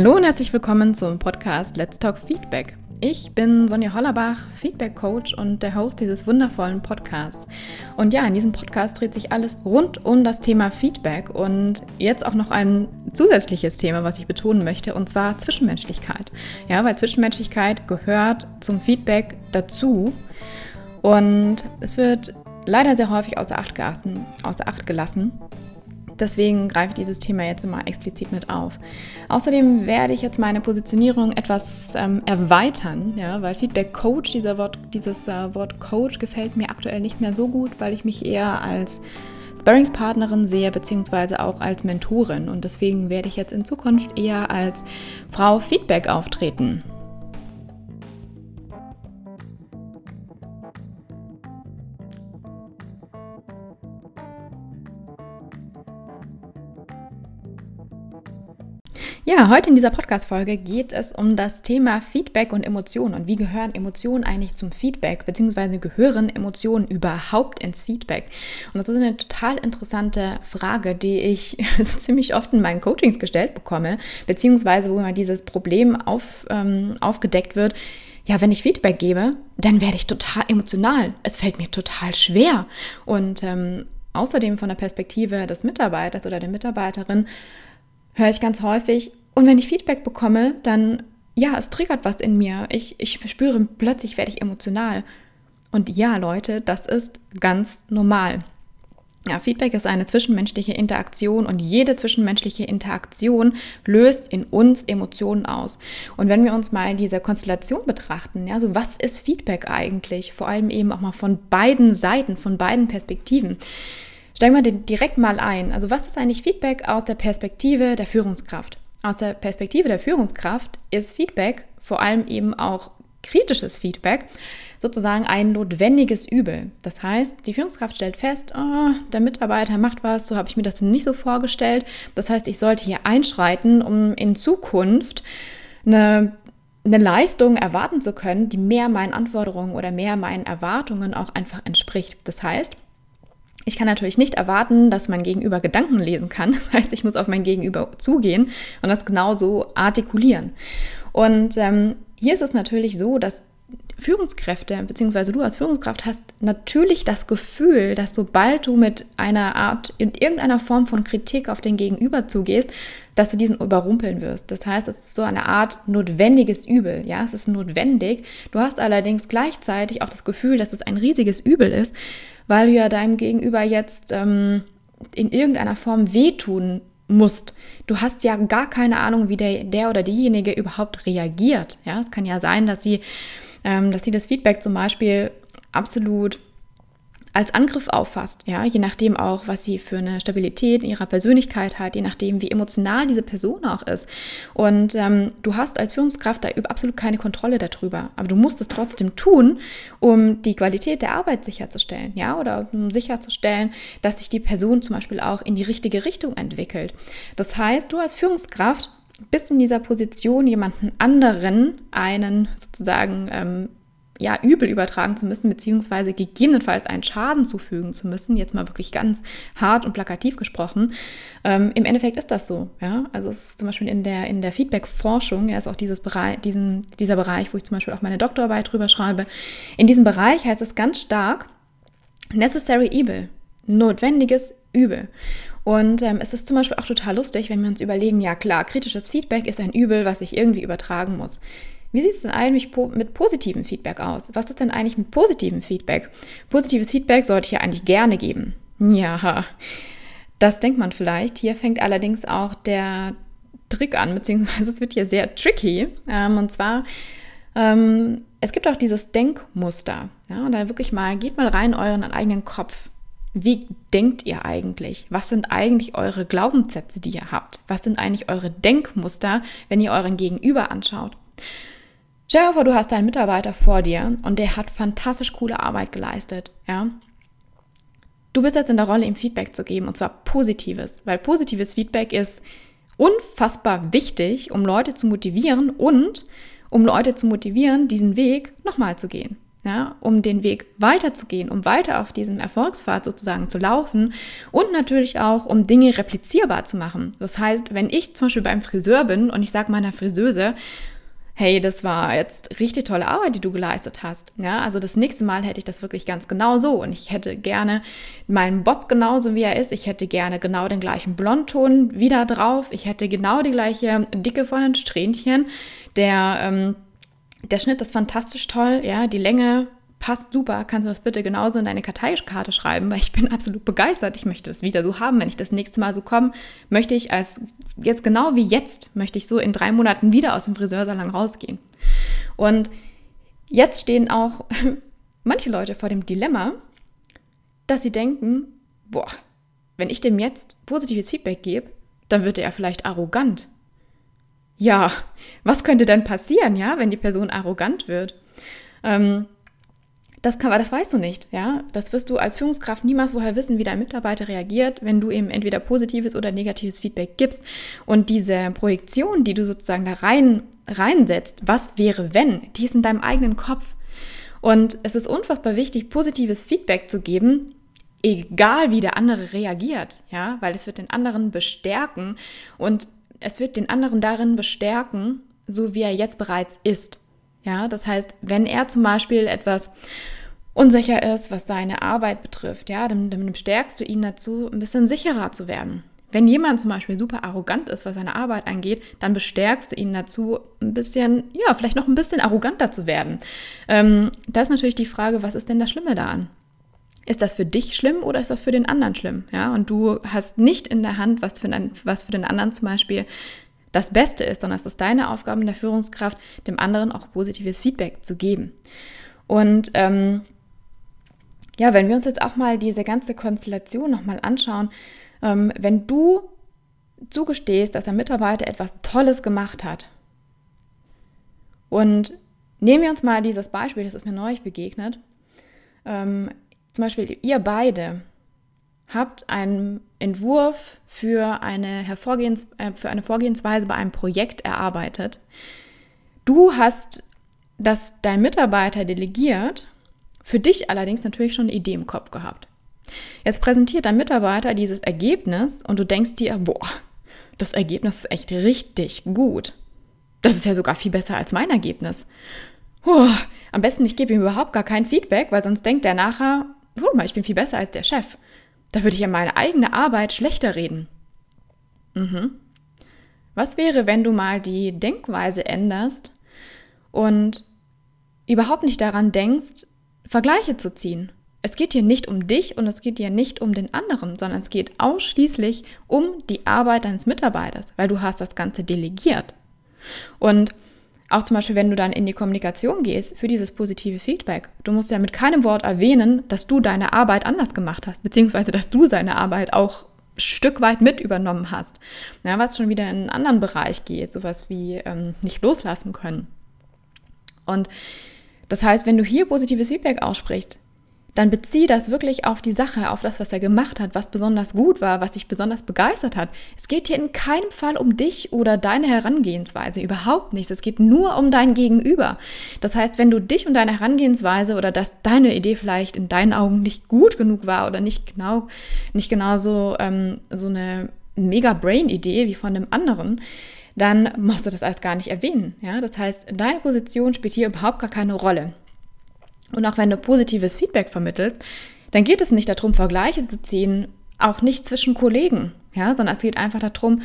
Hallo und herzlich willkommen zum Podcast Let's Talk Feedback. Ich bin Sonja Hollerbach, Feedback Coach und der Host dieses wundervollen Podcasts. Und ja, in diesem Podcast dreht sich alles rund um das Thema Feedback und jetzt auch noch ein zusätzliches Thema, was ich betonen möchte, und zwar Zwischenmenschlichkeit. Ja, weil Zwischenmenschlichkeit gehört zum Feedback dazu und es wird leider sehr häufig außer Acht gelassen. Außer Acht gelassen. Deswegen greife ich dieses Thema jetzt mal explizit mit auf. Außerdem werde ich jetzt meine Positionierung etwas ähm, erweitern, ja, weil Feedback Coach, dieser Wort, dieses äh, Wort Coach gefällt mir aktuell nicht mehr so gut, weil ich mich eher als Sparringspartnerin sehe, beziehungsweise auch als Mentorin. Und deswegen werde ich jetzt in Zukunft eher als Frau Feedback auftreten. Ja, heute in dieser Podcast-Folge geht es um das Thema Feedback und Emotionen und wie gehören Emotionen eigentlich zum Feedback, beziehungsweise gehören Emotionen überhaupt ins Feedback? Und das ist eine total interessante Frage, die ich ziemlich oft in meinen Coachings gestellt bekomme, beziehungsweise wo immer dieses Problem auf, ähm, aufgedeckt wird. Ja, wenn ich Feedback gebe, dann werde ich total emotional. Es fällt mir total schwer. Und ähm, außerdem von der Perspektive des Mitarbeiters oder der Mitarbeiterin höre ich ganz häufig, und wenn ich Feedback bekomme, dann, ja, es triggert was in mir. Ich, ich spüre, plötzlich werde ich emotional. Und ja, Leute, das ist ganz normal. Ja, Feedback ist eine zwischenmenschliche Interaktion und jede zwischenmenschliche Interaktion löst in uns Emotionen aus. Und wenn wir uns mal diese Konstellation betrachten, ja, so was ist Feedback eigentlich? Vor allem eben auch mal von beiden Seiten, von beiden Perspektiven. Steigen wir direkt mal ein. Also was ist eigentlich Feedback aus der Perspektive der Führungskraft? Aus der Perspektive der Führungskraft ist Feedback, vor allem eben auch kritisches Feedback, sozusagen ein notwendiges Übel. Das heißt, die Führungskraft stellt fest, oh, der Mitarbeiter macht was, so habe ich mir das nicht so vorgestellt. Das heißt, ich sollte hier einschreiten, um in Zukunft eine, eine Leistung erwarten zu können, die mehr meinen Anforderungen oder mehr meinen Erwartungen auch einfach entspricht. Das heißt, ich kann natürlich nicht erwarten, dass mein Gegenüber Gedanken lesen kann. Das heißt, ich muss auf mein Gegenüber zugehen und das genauso artikulieren. Und ähm, hier ist es natürlich so, dass Führungskräfte, beziehungsweise du als Führungskraft hast natürlich das Gefühl, dass sobald du mit einer Art, in irgendeiner Form von Kritik auf den Gegenüber zugehst, dass du diesen überrumpeln wirst. Das heißt, es ist so eine Art notwendiges Übel. Ja, es ist notwendig. Du hast allerdings gleichzeitig auch das Gefühl, dass es ein riesiges Übel ist, weil du ja deinem Gegenüber jetzt ähm, in irgendeiner Form wehtun musst. Du hast ja gar keine Ahnung, wie der, der oder diejenige überhaupt reagiert. Ja, es kann ja sein, dass sie, ähm, dass sie das Feedback zum Beispiel absolut als Angriff auffasst, ja, je nachdem auch, was sie für eine Stabilität in ihrer Persönlichkeit hat, je nachdem, wie emotional diese Person auch ist. Und ähm, du hast als Führungskraft da absolut keine Kontrolle darüber, aber du musst es trotzdem tun, um die Qualität der Arbeit sicherzustellen, ja, oder um sicherzustellen, dass sich die Person zum Beispiel auch in die richtige Richtung entwickelt. Das heißt, du als Führungskraft bist in dieser Position, jemanden anderen einen sozusagen ähm, ja, übel übertragen zu müssen, beziehungsweise gegebenenfalls einen Schaden zufügen zu müssen, jetzt mal wirklich ganz hart und plakativ gesprochen. Ähm, Im Endeffekt ist das so, ja. Also es ist zum Beispiel in der, in der Feedback-Forschung, ja, ist auch dieses Bereich, diesen, dieser Bereich, wo ich zum Beispiel auch meine Doktorarbeit drüber schreibe. In diesem Bereich heißt es ganz stark necessary evil, notwendiges Übel. Und ähm, es ist zum Beispiel auch total lustig, wenn wir uns überlegen, ja klar, kritisches Feedback ist ein Übel, was ich irgendwie übertragen muss. Wie sieht es denn eigentlich mit positivem Feedback aus? Was ist denn eigentlich mit positivem Feedback? Positives Feedback sollte ich ja eigentlich gerne geben. Ja, das denkt man vielleicht. Hier fängt allerdings auch der Trick an, beziehungsweise es wird hier sehr tricky. Ähm, und zwar, ähm, es gibt auch dieses Denkmuster. Ja, und da wirklich mal, geht mal rein in euren eigenen Kopf. Wie denkt ihr eigentlich? Was sind eigentlich eure Glaubenssätze, die ihr habt? Was sind eigentlich eure Denkmuster, wenn ihr euren Gegenüber anschaut? Stell dir vor, du hast einen Mitarbeiter vor dir und der hat fantastisch coole Arbeit geleistet, ja. Du bist jetzt in der Rolle, ihm Feedback zu geben und zwar positives, weil positives Feedback ist unfassbar wichtig, um Leute zu motivieren und um Leute zu motivieren, diesen Weg nochmal zu gehen. ja, um den Weg weiterzugehen, um weiter auf diesem Erfolgspfad sozusagen zu laufen und natürlich auch, um Dinge replizierbar zu machen. Das heißt, wenn ich zum Beispiel beim Friseur bin und ich sage meiner Friseuse, hey, das war jetzt richtig tolle Arbeit, die du geleistet hast. Ja, also das nächste Mal hätte ich das wirklich ganz genau so und ich hätte gerne meinen Bob genauso wie er ist. Ich hätte gerne genau den gleichen Blondton wieder drauf. Ich hätte genau die gleiche Dicke von den Strähnchen. Der ähm, der Schnitt ist fantastisch toll, ja, die Länge passt super. Kannst du das bitte genauso in deine Karteikarte schreiben, weil ich bin absolut begeistert. Ich möchte das wieder so haben. Wenn ich das nächste Mal so komme, möchte ich als jetzt genau wie jetzt, möchte ich so in drei Monaten wieder aus dem Friseursalon rausgehen. Und jetzt stehen auch manche Leute vor dem Dilemma, dass sie denken, boah, wenn ich dem jetzt positives Feedback gebe, dann wird er vielleicht arrogant ja, was könnte denn passieren, ja, wenn die Person arrogant wird? Ähm, das, kann, das weißt du nicht, ja. Das wirst du als Führungskraft niemals vorher wissen, wie dein Mitarbeiter reagiert, wenn du ihm entweder positives oder negatives Feedback gibst. Und diese Projektion, die du sozusagen da rein, reinsetzt, was wäre wenn, die ist in deinem eigenen Kopf. Und es ist unfassbar wichtig, positives Feedback zu geben, egal wie der andere reagiert, ja, weil es wird den anderen bestärken und es wird den anderen darin bestärken, so wie er jetzt bereits ist. Ja, das heißt, wenn er zum Beispiel etwas unsicher ist, was seine Arbeit betrifft, ja, dann, dann stärkst du ihn dazu, ein bisschen sicherer zu werden. Wenn jemand zum Beispiel super arrogant ist, was seine Arbeit angeht, dann bestärkst du ihn dazu, ein bisschen, ja, vielleicht noch ein bisschen arroganter zu werden. Ähm, da ist natürlich die Frage, was ist denn das Schlimme daran? ist das für dich schlimm oder ist das für den anderen schlimm? Ja, und du hast nicht in der Hand, was für, den, was für den anderen zum Beispiel das Beste ist, sondern es ist deine Aufgabe in der Führungskraft, dem anderen auch positives Feedback zu geben. Und ähm, ja, wenn wir uns jetzt auch mal diese ganze Konstellation nochmal anschauen, ähm, wenn du zugestehst, dass ein Mitarbeiter etwas Tolles gemacht hat und nehmen wir uns mal dieses Beispiel, das ist mir neulich begegnet. Ähm, zum Beispiel ihr beide habt einen Entwurf für eine, Hervorgehens, äh, für eine Vorgehensweise bei einem Projekt erarbeitet. Du hast das dein Mitarbeiter delegiert, für dich allerdings natürlich schon eine Idee im Kopf gehabt. Jetzt präsentiert dein Mitarbeiter dieses Ergebnis und du denkst dir, boah, das Ergebnis ist echt richtig gut. Das ist ja sogar viel besser als mein Ergebnis. Puh, am besten, ich gebe ihm überhaupt gar kein Feedback, weil sonst denkt er nachher, guck mal, ich bin viel besser als der Chef. Da würde ich ja meine eigene Arbeit schlechter reden. Mhm. Was wäre, wenn du mal die Denkweise änderst und überhaupt nicht daran denkst, Vergleiche zu ziehen? Es geht hier nicht um dich und es geht hier nicht um den anderen, sondern es geht ausschließlich um die Arbeit deines Mitarbeiters, weil du hast das Ganze delegiert. Und auch zum Beispiel, wenn du dann in die Kommunikation gehst für dieses positive Feedback. Du musst ja mit keinem Wort erwähnen, dass du deine Arbeit anders gemacht hast, beziehungsweise dass du seine Arbeit auch Stück weit mit übernommen hast. Ja, was schon wieder in einen anderen Bereich geht, sowas wie ähm, nicht loslassen können. Und das heißt, wenn du hier positives Feedback aussprichst, dann bezieh das wirklich auf die Sache, auf das, was er gemacht hat, was besonders gut war, was dich besonders begeistert hat. Es geht hier in keinem Fall um dich oder deine Herangehensweise, überhaupt nicht. Es geht nur um dein Gegenüber. Das heißt, wenn du dich und deine Herangehensweise oder dass deine Idee vielleicht in deinen Augen nicht gut genug war oder nicht genau, nicht genau so, ähm, so eine Mega-Brain-Idee wie von dem anderen, dann musst du das alles gar nicht erwähnen. Ja? Das heißt, deine Position spielt hier überhaupt gar keine Rolle. Und auch wenn du positives Feedback vermittelst, dann geht es nicht darum, Vergleiche zu ziehen, auch nicht zwischen Kollegen, ja, sondern es geht einfach darum,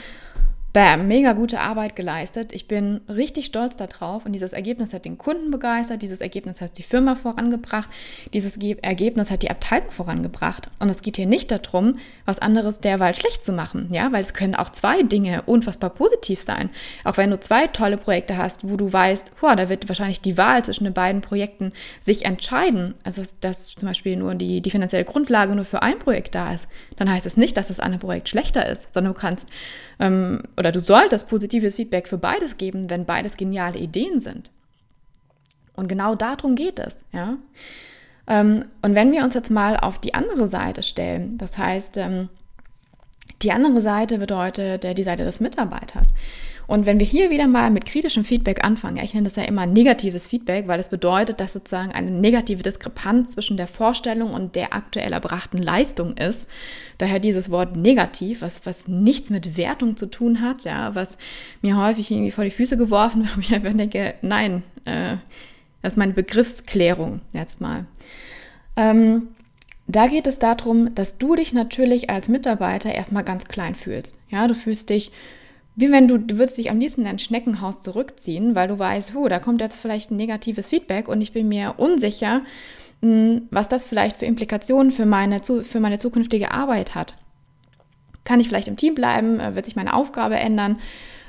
Bam, mega gute Arbeit geleistet. Ich bin richtig stolz darauf und dieses Ergebnis hat den Kunden begeistert, dieses Ergebnis hat die Firma vorangebracht, dieses Ergebnis hat die Abteilung vorangebracht. Und es geht hier nicht darum, was anderes derweil schlecht zu machen, ja, weil es können auch zwei Dinge unfassbar positiv sein. Auch wenn du zwei tolle Projekte hast, wo du weißt, boah, da wird wahrscheinlich die Wahl zwischen den beiden Projekten sich entscheiden, also dass zum Beispiel nur die, die finanzielle Grundlage nur für ein Projekt da ist, dann heißt es nicht, dass das andere Projekt schlechter ist, sondern du kannst ähm, oder du solltest positives Feedback für beides geben, wenn beides geniale Ideen sind. Und genau darum geht es, ja. Ähm, und wenn wir uns jetzt mal auf die andere Seite stellen, das heißt, ähm, die andere Seite bedeutet äh, die Seite des Mitarbeiters. Und wenn wir hier wieder mal mit kritischem Feedback anfangen, ja, ich nenne das ja immer negatives Feedback, weil das bedeutet, dass sozusagen eine negative Diskrepanz zwischen der Vorstellung und der aktuell erbrachten Leistung ist. Daher dieses Wort negativ, was, was nichts mit Wertung zu tun hat, ja, was mir häufig irgendwie vor die Füße geworfen wird, wo ich einfach denke, nein, äh, das ist meine Begriffsklärung jetzt mal. Ähm, da geht es darum, dass du dich natürlich als Mitarbeiter erstmal ganz klein fühlst. Ja, du fühlst dich wie wenn du, du würdest dich am liebsten in dein Schneckenhaus zurückziehen, weil du weißt, huh, da kommt jetzt vielleicht ein negatives Feedback und ich bin mir unsicher, hm, was das vielleicht für Implikationen für meine, für meine zukünftige Arbeit hat. Kann ich vielleicht im Team bleiben? Äh, wird sich meine Aufgabe ändern?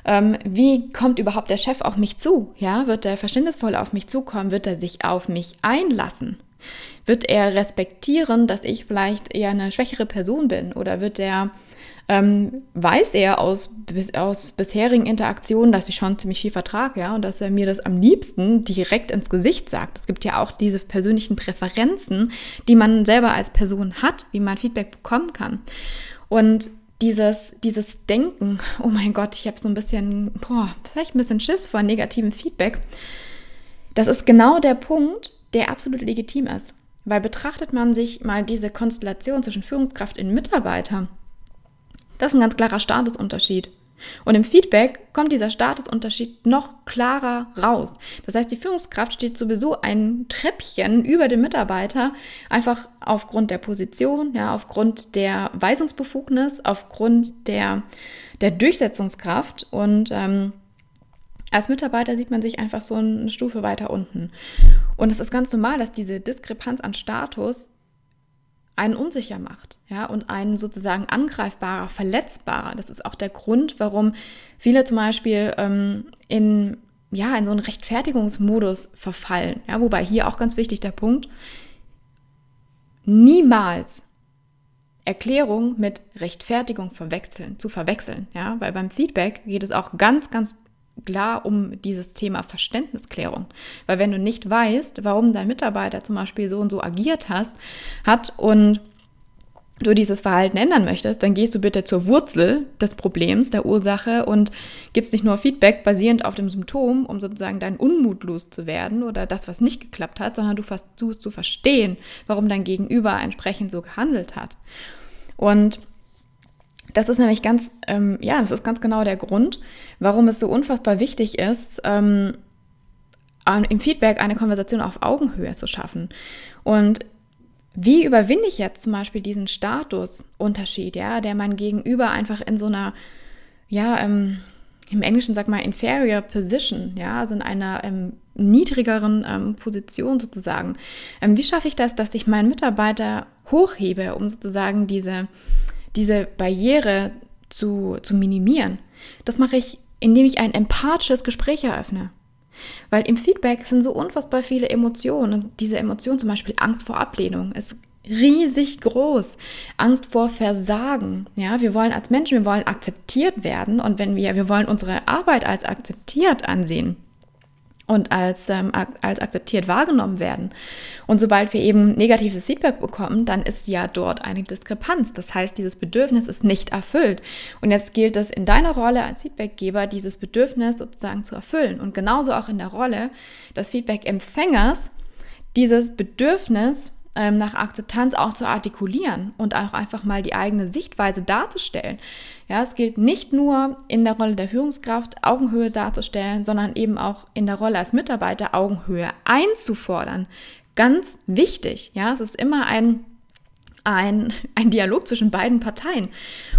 Ähm, wie kommt überhaupt der Chef auf mich zu? Ja, wird er verständnisvoll auf mich zukommen? Wird er sich auf mich einlassen? Wird er respektieren, dass ich vielleicht eher eine schwächere Person bin? Oder wird er ähm, weiß er aus, aus bisherigen Interaktionen, dass ich schon ziemlich viel vertrage, ja, und dass er mir das am liebsten direkt ins Gesicht sagt. Es gibt ja auch diese persönlichen Präferenzen, die man selber als Person hat, wie man Feedback bekommen kann. Und dieses, dieses Denken, oh mein Gott, ich habe so ein bisschen, boah, vielleicht ein bisschen Schiss vor negativem Feedback, das ist genau der Punkt, der absolut legitim ist. Weil betrachtet man sich mal diese Konstellation zwischen Führungskraft und Mitarbeiter, das ist ein ganz klarer Statusunterschied. Und im Feedback kommt dieser Statusunterschied noch klarer raus. Das heißt, die Führungskraft steht sowieso ein Treppchen über dem Mitarbeiter, einfach aufgrund der Position, ja, aufgrund der Weisungsbefugnis, aufgrund der, der Durchsetzungskraft. Und ähm, als Mitarbeiter sieht man sich einfach so eine Stufe weiter unten. Und es ist ganz normal, dass diese Diskrepanz an Status einen unsicher macht, ja, und einen sozusagen angreifbarer, verletzbarer. Das ist auch der Grund, warum viele zum Beispiel ähm, in, ja, in so einen Rechtfertigungsmodus verfallen. Ja, wobei hier auch ganz wichtig der Punkt, niemals Erklärung mit Rechtfertigung verwechseln, zu verwechseln, ja, weil beim Feedback geht es auch ganz, ganz klar um dieses Thema Verständnisklärung. Weil wenn du nicht weißt, warum dein Mitarbeiter zum Beispiel so und so agiert hast, hat und du dieses Verhalten ändern möchtest, dann gehst du bitte zur Wurzel des Problems, der Ursache und gibst nicht nur Feedback basierend auf dem Symptom, um sozusagen deinen Unmut loszuwerden oder das, was nicht geklappt hat, sondern du versuchst zu verstehen, warum dein Gegenüber entsprechend so gehandelt hat. Und das ist nämlich ganz, ähm, ja, das ist ganz genau der Grund, warum es so unfassbar wichtig ist, ähm, im Feedback eine Konversation auf Augenhöhe zu schaffen. Und wie überwinde ich jetzt zum Beispiel diesen Statusunterschied, ja, der mein Gegenüber einfach in so einer, ja, ähm, im Englischen sagt man inferior position, ja, also in einer ähm, niedrigeren ähm, Position sozusagen. Ähm, wie schaffe ich das, dass ich meinen Mitarbeiter hochhebe, um sozusagen diese diese Barriere zu, zu minimieren. Das mache ich, indem ich ein empathisches Gespräch eröffne. Weil im Feedback sind so unfassbar viele Emotionen. Und diese Emotion, zum Beispiel Angst vor Ablehnung, ist riesig groß. Angst vor Versagen. Ja, wir wollen als Menschen, wir wollen akzeptiert werden. Und wenn wir, wir wollen unsere Arbeit als akzeptiert ansehen und als, ähm, als akzeptiert wahrgenommen werden. Und sobald wir eben negatives Feedback bekommen, dann ist ja dort eine Diskrepanz. Das heißt, dieses Bedürfnis ist nicht erfüllt. Und jetzt gilt es in deiner Rolle als Feedbackgeber, dieses Bedürfnis sozusagen zu erfüllen. Und genauso auch in der Rolle des Feedback-Empfängers, dieses Bedürfnis ähm, nach Akzeptanz auch zu artikulieren und auch einfach mal die eigene Sichtweise darzustellen. Ja, es gilt nicht nur in der Rolle der Führungskraft Augenhöhe darzustellen, sondern eben auch in der Rolle als Mitarbeiter Augenhöhe einzufordern. Ganz wichtig. Ja, es ist immer ein ein, ein Dialog zwischen beiden Parteien.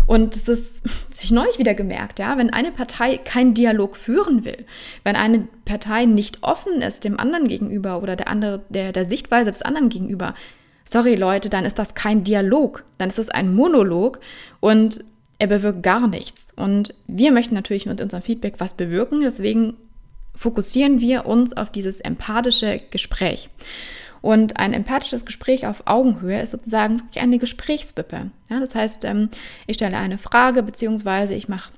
Und das ist sich neulich wieder gemerkt, ja, wenn eine Partei keinen Dialog führen will, wenn eine Partei nicht offen ist dem anderen gegenüber oder der andere, der, der Sichtweise des anderen gegenüber, sorry Leute, dann ist das kein Dialog, dann ist es ein Monolog und er bewirkt gar nichts. Und wir möchten natürlich mit unserem Feedback was bewirken, deswegen fokussieren wir uns auf dieses empathische Gespräch. Und ein empathisches Gespräch auf Augenhöhe ist sozusagen eine Gesprächswippe. Ja, das heißt, ähm, ich stelle eine Frage beziehungsweise ich mache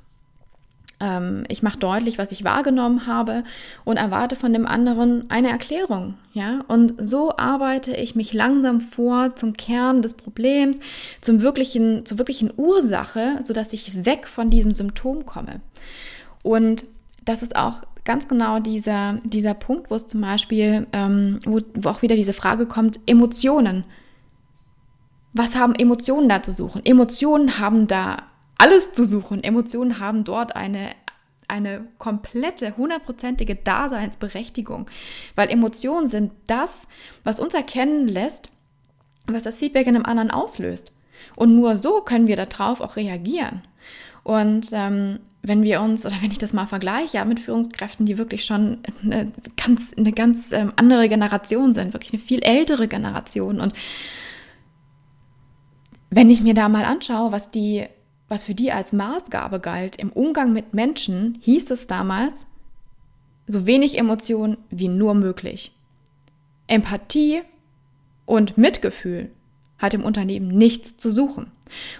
ähm, ich deutlich, was ich wahrgenommen habe und erwarte von dem anderen eine Erklärung. Ja? Und so arbeite ich mich langsam vor zum Kern des Problems, zum wirklichen, zur wirklichen Ursache, sodass ich weg von diesem Symptom komme. Und das ist auch ganz genau dieser, dieser Punkt, wo es zum Beispiel, ähm, wo, wo auch wieder diese Frage kommt, Emotionen. Was haben Emotionen da zu suchen? Emotionen haben da alles zu suchen. Emotionen haben dort eine, eine komplette, hundertprozentige Daseinsberechtigung, weil Emotionen sind das, was uns erkennen lässt, was das Feedback in einem anderen auslöst. Und nur so können wir darauf auch reagieren. Und ähm, wenn wir uns, oder wenn ich das mal vergleiche, ja, mit Führungskräften, die wirklich schon eine ganz, eine ganz ähm, andere Generation sind, wirklich eine viel ältere Generation. Und wenn ich mir da mal anschaue, was die, was für die als Maßgabe galt im Umgang mit Menschen, hieß es damals, so wenig Emotionen wie nur möglich. Empathie und Mitgefühl hat im Unternehmen nichts zu suchen.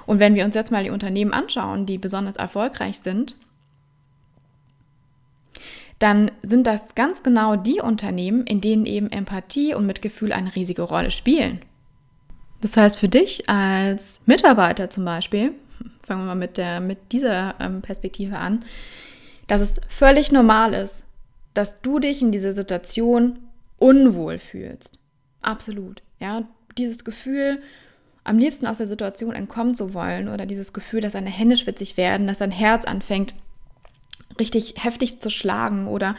Und wenn wir uns jetzt mal die Unternehmen anschauen, die besonders erfolgreich sind, dann sind das ganz genau die Unternehmen, in denen eben Empathie und Mitgefühl eine riesige Rolle spielen. Das heißt für dich als Mitarbeiter zum Beispiel, fangen wir mal mit, der, mit dieser ähm, Perspektive an, dass es völlig normal ist, dass du dich in dieser Situation unwohl fühlst. Absolut. Ja, dieses Gefühl, am liebsten aus der Situation entkommen zu wollen oder dieses Gefühl, dass deine Hände schwitzig werden, dass dein Herz anfängt richtig heftig zu schlagen oder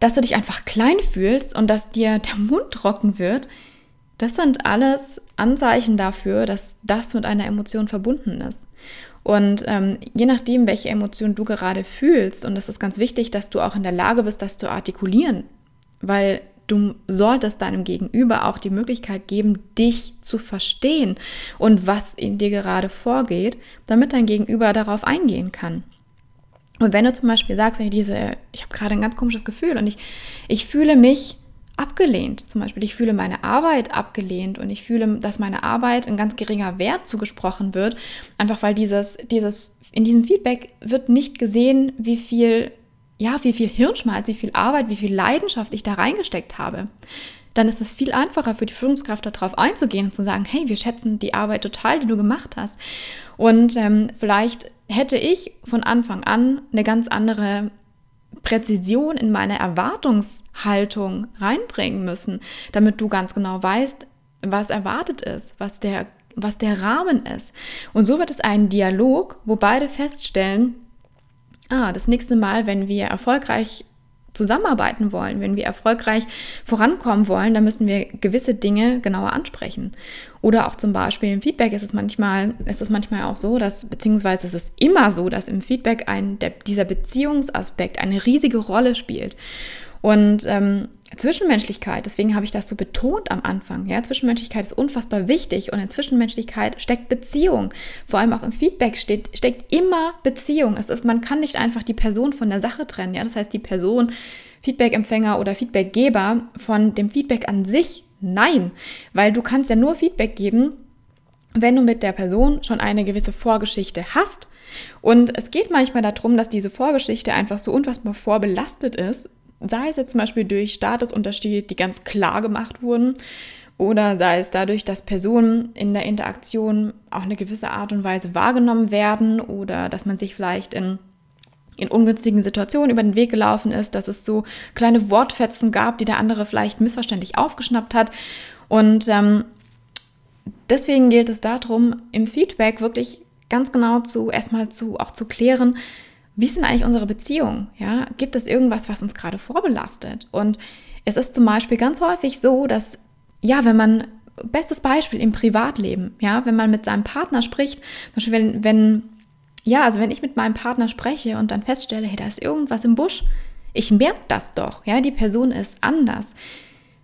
dass du dich einfach klein fühlst und dass dir der Mund trocken wird, das sind alles Anzeichen dafür, dass das mit einer Emotion verbunden ist. Und ähm, je nachdem, welche Emotion du gerade fühlst, und das ist ganz wichtig, dass du auch in der Lage bist, das zu artikulieren, weil du solltest deinem Gegenüber auch die Möglichkeit geben, dich zu verstehen und was in dir gerade vorgeht, damit dein Gegenüber darauf eingehen kann. Und wenn du zum Beispiel sagst, hey, diese, ich habe gerade ein ganz komisches Gefühl und ich, ich fühle mich abgelehnt. Zum Beispiel, ich fühle meine Arbeit abgelehnt und ich fühle, dass meine Arbeit ein ganz geringer Wert zugesprochen wird, einfach weil dieses, dieses, in diesem Feedback wird nicht gesehen, wie viel ja, wie viel Hirnschmalz, wie viel Arbeit, wie viel Leidenschaft ich da reingesteckt habe, dann ist es viel einfacher für die Führungskraft darauf einzugehen und zu sagen, hey, wir schätzen die Arbeit total, die du gemacht hast. Und ähm, vielleicht hätte ich von Anfang an eine ganz andere Präzision in meine Erwartungshaltung reinbringen müssen, damit du ganz genau weißt, was erwartet ist, was der, was der Rahmen ist. Und so wird es ein Dialog, wo beide feststellen, ah, das nächste Mal, wenn wir erfolgreich zusammenarbeiten wollen, wenn wir erfolgreich vorankommen wollen, dann müssen wir gewisse Dinge genauer ansprechen. Oder auch zum Beispiel im Feedback ist es manchmal, ist es manchmal auch so, dass, beziehungsweise ist es immer so, dass im Feedback ein, der, dieser Beziehungsaspekt eine riesige Rolle spielt. Und ähm, Zwischenmenschlichkeit, deswegen habe ich das so betont am Anfang. Ja, Zwischenmenschlichkeit ist unfassbar wichtig und in Zwischenmenschlichkeit steckt Beziehung. Vor allem auch im Feedback steht, steckt immer Beziehung. Es ist, man kann nicht einfach die Person von der Sache trennen. Ja, das heißt, die Person, Feedbackempfänger oder Feedbackgeber von dem Feedback an sich. Nein, weil du kannst ja nur Feedback geben, wenn du mit der Person schon eine gewisse Vorgeschichte hast. Und es geht manchmal darum, dass diese Vorgeschichte einfach so unfassbar vorbelastet ist, sei es jetzt zum Beispiel durch Statusunterschiede, die ganz klar gemacht wurden, oder sei es dadurch, dass Personen in der Interaktion auch eine gewisse Art und Weise wahrgenommen werden oder dass man sich vielleicht in, in ungünstigen Situationen über den Weg gelaufen ist, dass es so kleine Wortfetzen gab, die der andere vielleicht missverständlich aufgeschnappt hat. Und ähm, deswegen gilt es darum, im Feedback wirklich ganz genau zu erstmal zu auch zu klären, wie ist denn eigentlich unsere Beziehung? Ja, gibt es irgendwas, was uns gerade vorbelastet? Und es ist zum Beispiel ganz häufig so, dass, ja, wenn man, bestes Beispiel im Privatleben, ja, wenn man mit seinem Partner spricht, zum Beispiel wenn, wenn, ja, also wenn ich mit meinem Partner spreche und dann feststelle, hey, da ist irgendwas im Busch, ich merke das doch, ja, die Person ist anders.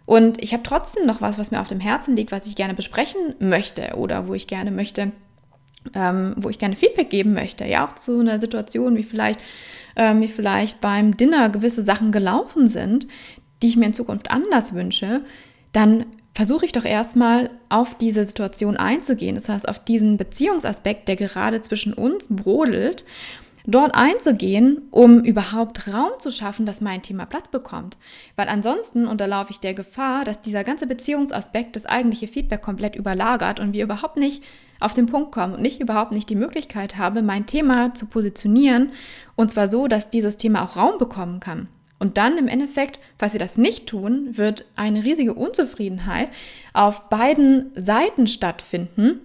Und ich habe trotzdem noch was, was mir auf dem Herzen liegt, was ich gerne besprechen möchte oder wo ich gerne möchte, ähm, wo ich gerne Feedback geben möchte, ja auch zu einer Situation, wie vielleicht, ähm, wie vielleicht beim Dinner gewisse Sachen gelaufen sind, die ich mir in Zukunft anders wünsche, dann versuche ich doch erstmal auf diese Situation einzugehen. Das heißt, auf diesen Beziehungsaspekt, der gerade zwischen uns brodelt, dort einzugehen, um überhaupt Raum zu schaffen, dass mein Thema Platz bekommt. Weil ansonsten unterlaufe ich der Gefahr, dass dieser ganze Beziehungsaspekt das eigentliche Feedback komplett überlagert und wir überhaupt nicht auf den Punkt komme und ich überhaupt nicht die Möglichkeit habe, mein Thema zu positionieren und zwar so, dass dieses Thema auch Raum bekommen kann. Und dann im Endeffekt, falls wir das nicht tun, wird eine riesige Unzufriedenheit auf beiden Seiten stattfinden,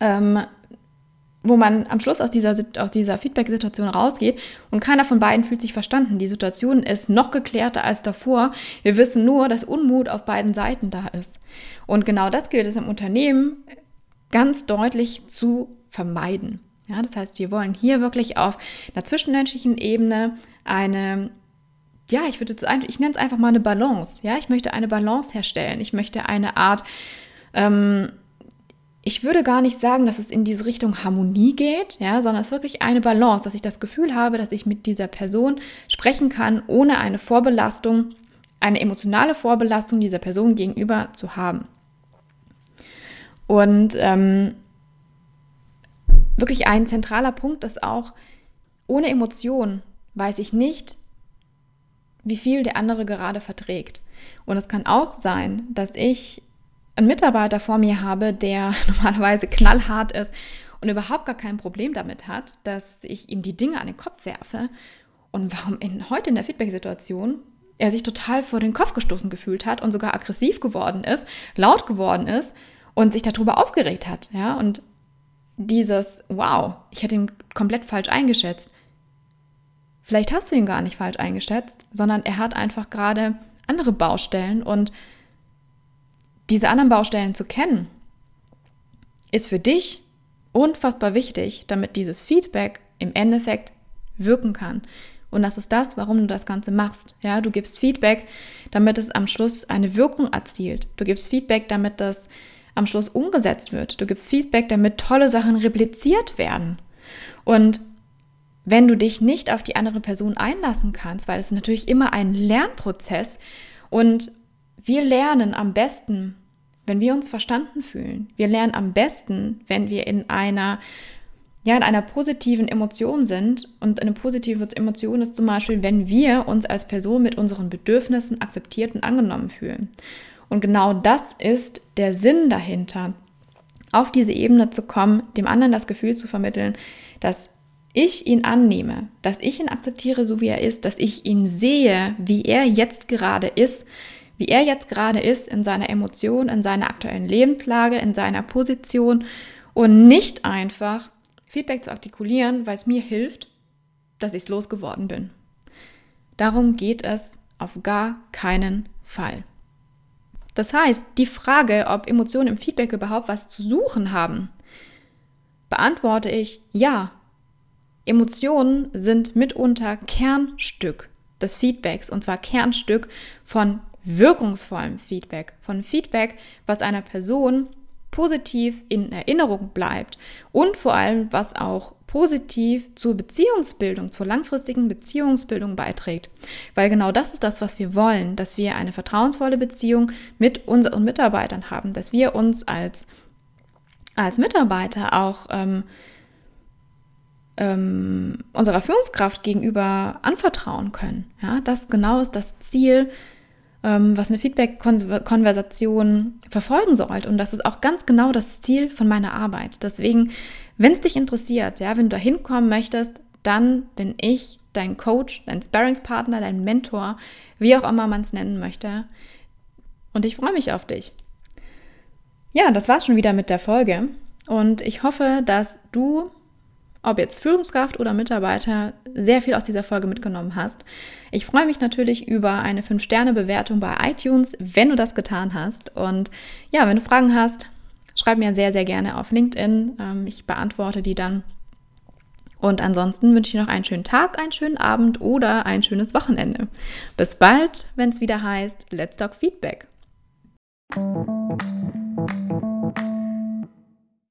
ähm, wo man am Schluss aus dieser, aus dieser Feedback-Situation rausgeht und keiner von beiden fühlt sich verstanden. Die Situation ist noch geklärter als davor. Wir wissen nur, dass Unmut auf beiden Seiten da ist. Und genau das gilt es im Unternehmen ganz deutlich zu vermeiden. Ja, das heißt, wir wollen hier wirklich auf einer zwischenmenschlichen Ebene eine ja, ich würde ich nenne es einfach mal eine Balance. Ja, ich möchte eine Balance herstellen. Ich möchte eine Art ähm, ich würde gar nicht sagen, dass es in diese Richtung Harmonie geht, ja, sondern es ist wirklich eine Balance, dass ich das Gefühl habe, dass ich mit dieser Person sprechen kann, ohne eine Vorbelastung, eine emotionale Vorbelastung dieser Person gegenüber zu haben. Und ähm, wirklich ein zentraler Punkt ist auch, ohne Emotion weiß ich nicht, wie viel der andere gerade verträgt. Und es kann auch sein, dass ich einen Mitarbeiter vor mir habe, der normalerweise knallhart ist und überhaupt gar kein Problem damit hat, dass ich ihm die Dinge an den Kopf werfe und warum in, heute in der Feedback-Situation er sich total vor den Kopf gestoßen gefühlt hat und sogar aggressiv geworden ist, laut geworden ist und sich darüber aufgeregt hat, ja, und dieses, wow, ich hätte ihn komplett falsch eingeschätzt. Vielleicht hast du ihn gar nicht falsch eingeschätzt, sondern er hat einfach gerade andere Baustellen und diese anderen Baustellen zu kennen, ist für dich unfassbar wichtig, damit dieses Feedback im Endeffekt wirken kann. Und das ist das, warum du das Ganze machst. Ja, du gibst Feedback, damit es am Schluss eine Wirkung erzielt. Du gibst Feedback, damit das am Schluss umgesetzt wird. Du gibst Feedback, damit tolle Sachen repliziert werden. Und wenn du dich nicht auf die andere Person einlassen kannst, weil es natürlich immer ein Lernprozess und wir lernen am besten, wenn wir uns verstanden fühlen. Wir lernen am besten, wenn wir in einer ja, in einer positiven Emotion sind. Und eine positive Emotion ist zum Beispiel, wenn wir uns als Person mit unseren Bedürfnissen akzeptiert und angenommen fühlen. Und genau das ist der Sinn dahinter, auf diese Ebene zu kommen, dem anderen das Gefühl zu vermitteln, dass ich ihn annehme, dass ich ihn akzeptiere, so wie er ist, dass ich ihn sehe, wie er jetzt gerade ist, wie er jetzt gerade ist in seiner Emotion, in seiner aktuellen Lebenslage, in seiner Position und nicht einfach Feedback zu artikulieren, weil es mir hilft, dass ich es losgeworden bin. Darum geht es auf gar keinen Fall. Das heißt, die Frage, ob Emotionen im Feedback überhaupt was zu suchen haben, beantworte ich ja. Emotionen sind mitunter Kernstück des Feedbacks und zwar Kernstück von wirkungsvollem Feedback, von Feedback, was einer Person positiv in Erinnerung bleibt und vor allem, was auch positiv zur Beziehungsbildung, zur langfristigen Beziehungsbildung beiträgt. Weil genau das ist das, was wir wollen, dass wir eine vertrauensvolle Beziehung mit unseren Mitarbeitern haben, dass wir uns als, als Mitarbeiter auch ähm, ähm, unserer Führungskraft gegenüber anvertrauen können. Ja, das genau ist das Ziel was eine Feedback-Konversation verfolgen sollte. Und das ist auch ganz genau das Ziel von meiner Arbeit. Deswegen, wenn es dich interessiert, ja, wenn du da hinkommen möchtest, dann bin ich dein Coach, dein Sparringspartner, dein Mentor, wie auch immer man es nennen möchte. Und ich freue mich auf dich. Ja, das war's schon wieder mit der Folge. Und ich hoffe, dass du ob jetzt Führungskraft oder Mitarbeiter, sehr viel aus dieser Folge mitgenommen hast. Ich freue mich natürlich über eine 5-Sterne-Bewertung bei iTunes, wenn du das getan hast. Und ja, wenn du Fragen hast, schreib mir sehr, sehr gerne auf LinkedIn. Ähm, ich beantworte die dann. Und ansonsten wünsche ich dir noch einen schönen Tag, einen schönen Abend oder ein schönes Wochenende. Bis bald, wenn es wieder heißt Let's Talk Feedback.